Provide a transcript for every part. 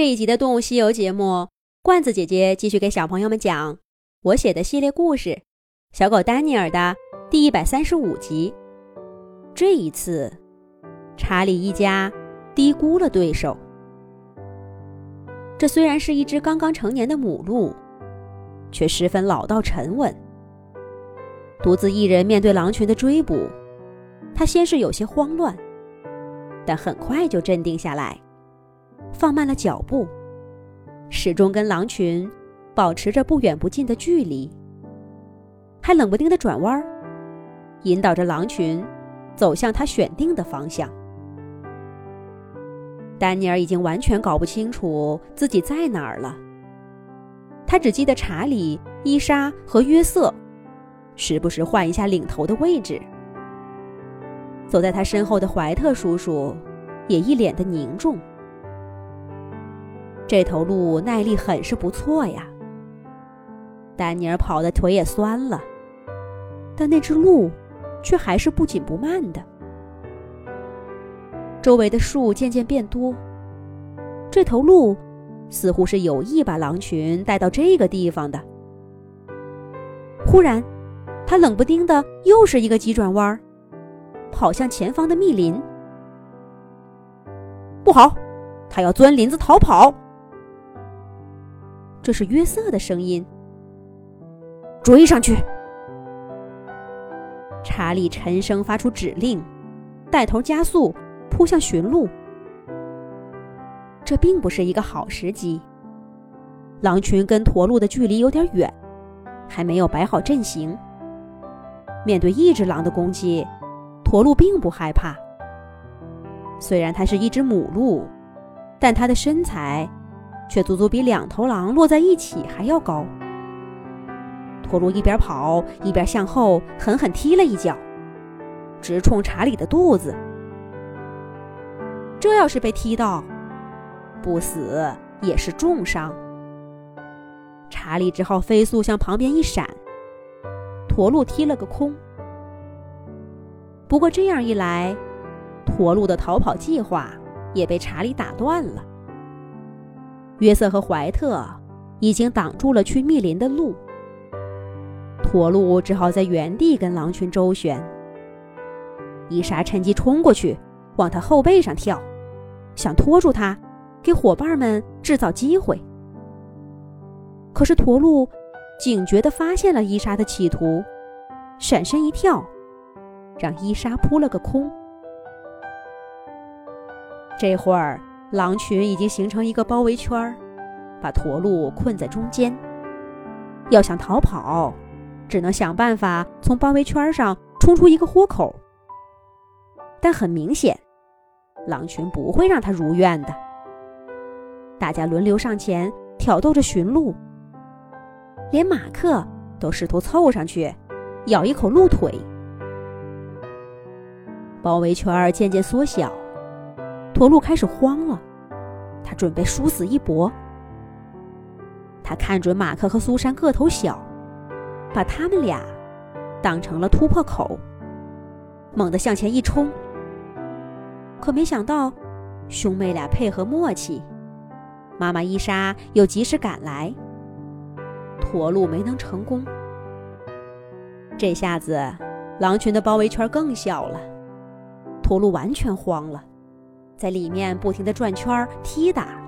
这一集的《动物西游》节目，罐子姐姐继续给小朋友们讲我写的系列故事《小狗丹尼尔》的第一百三十五集。这一次，查理一家低估了对手。这虽然是一只刚刚成年的母鹿，却十分老道沉稳。独自一人面对狼群的追捕，他先是有些慌乱，但很快就镇定下来。放慢了脚步，始终跟狼群保持着不远不近的距离，还冷不丁的转弯，引导着狼群走向他选定的方向。丹尼尔已经完全搞不清楚自己在哪儿了，他只记得查理、伊莎和约瑟，时不时换一下领头的位置。走在他身后的怀特叔叔也一脸的凝重。这头鹿耐力很是不错呀。丹尼尔跑的腿也酸了，但那只鹿却还是不紧不慢的。周围的树渐渐变多，这头鹿似乎是有意把狼群带到这个地方的。忽然，他冷不丁的又是一个急转弯，跑向前方的密林。不好，他要钻林子逃跑！这是约瑟的声音。追上去！查理沉声发出指令，带头加速扑向驯鹿。这并不是一个好时机。狼群跟驼鹿的距离有点远，还没有摆好阵型。面对一只狼的攻击，驼鹿并不害怕。虽然它是一只母鹿，但它的身材……却足足比两头狼摞在一起还要高。驼鹿一边跑一边向后狠狠踢了一脚，直冲查理的肚子。这要是被踢到，不死也是重伤。查理只好飞速向旁边一闪，驼鹿踢了个空。不过这样一来，驼鹿的逃跑计划也被查理打断了。约瑟和怀特已经挡住了去密林的路，驼鹿只好在原地跟狼群周旋。伊莎趁机冲过去，往他后背上跳，想拖住他，给伙伴们制造机会。可是驼鹿警觉地发现了伊莎的企图，闪身一跳，让伊莎扑了个空。这会儿。狼群已经形成一个包围圈儿，把驼鹿困在中间。要想逃跑，只能想办法从包围圈上冲出一个豁口。但很明显，狼群不会让他如愿的。大家轮流上前挑逗着驯鹿，连马克都试图凑上去咬一口鹿腿。包围圈渐渐缩小。驼鹿开始慌了，他准备殊死一搏。他看准马克和苏珊个头小，把他们俩当成了突破口，猛地向前一冲。可没想到，兄妹俩配合默契，妈妈伊莎又及时赶来，驼鹿没能成功。这下子，狼群的包围圈更小了，驼鹿完全慌了。在里面不停地转圈踢打，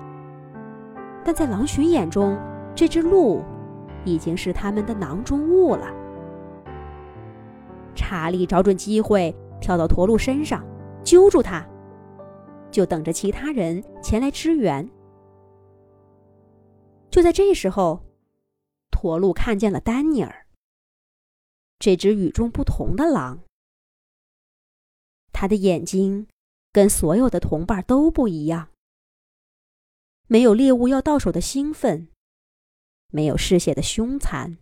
但在狼群眼中，这只鹿已经是他们的囊中物了。查理找准机会跳到驼鹿身上，揪住它，就等着其他人前来支援。就在这时候，驼鹿看见了丹尼尔，这只与众不同的狼，他的眼睛。跟所有的同伴都不一样，没有猎物要到手的兴奋，没有嗜血的凶残，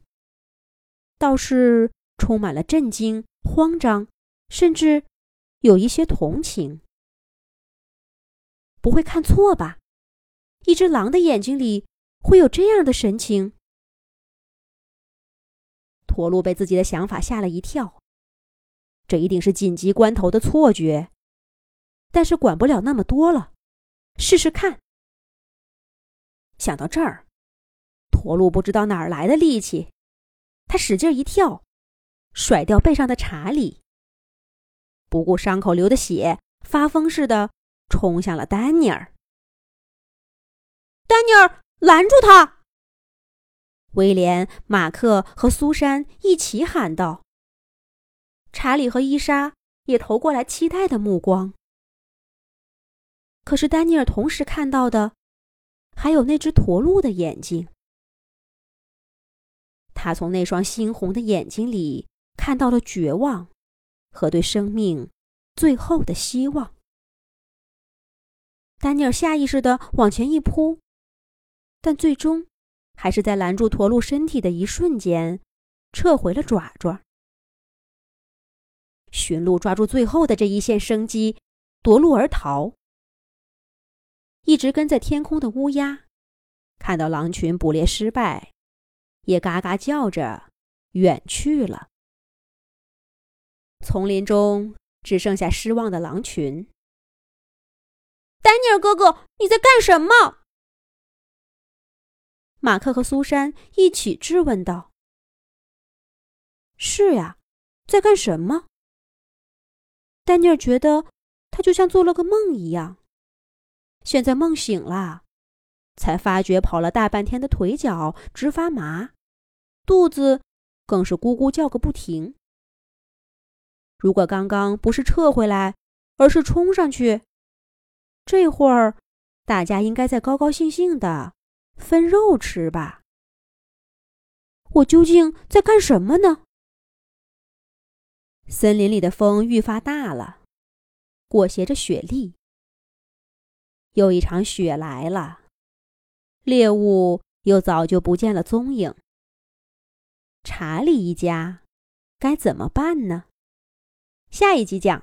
倒是充满了震惊、慌张，甚至有一些同情。不会看错吧？一只狼的眼睛里会有这样的神情？驼鹿被自己的想法吓了一跳，这一定是紧急关头的错觉。但是管不了那么多了，试试看。想到这儿，驼鹿不知道哪儿来的力气，他使劲一跳，甩掉背上的查理，不顾伤口流的血，发疯似的冲向了丹尼尔。丹尼尔，拦住他！威廉、马克和苏珊一起喊道。查理和伊莎也投过来期待的目光。可是丹尼尔同时看到的，还有那只驼鹿的眼睛。他从那双猩红的眼睛里看到了绝望，和对生命最后的希望。丹尼尔下意识的往前一扑，但最终还是在拦住驼鹿身体的一瞬间，撤回了爪爪。驯鹿抓住最后的这一线生机，夺路而逃。一直跟在天空的乌鸦，看到狼群捕猎失败，也嘎嘎叫着远去了。丛林中只剩下失望的狼群。丹尼尔哥哥，你在干什么？马克和苏珊一起质问道：“是呀，在干什么？”丹尼尔觉得他就像做了个梦一样。现在梦醒了，才发觉跑了大半天的腿脚直发麻，肚子更是咕咕叫个不停。如果刚刚不是撤回来，而是冲上去，这会儿大家应该在高高兴兴的分肉吃吧？我究竟在干什么呢？森林里的风愈发大了，裹挟着雪粒。又一场雪来了，猎物又早就不见了踪影。查理一家该怎么办呢？下一集讲。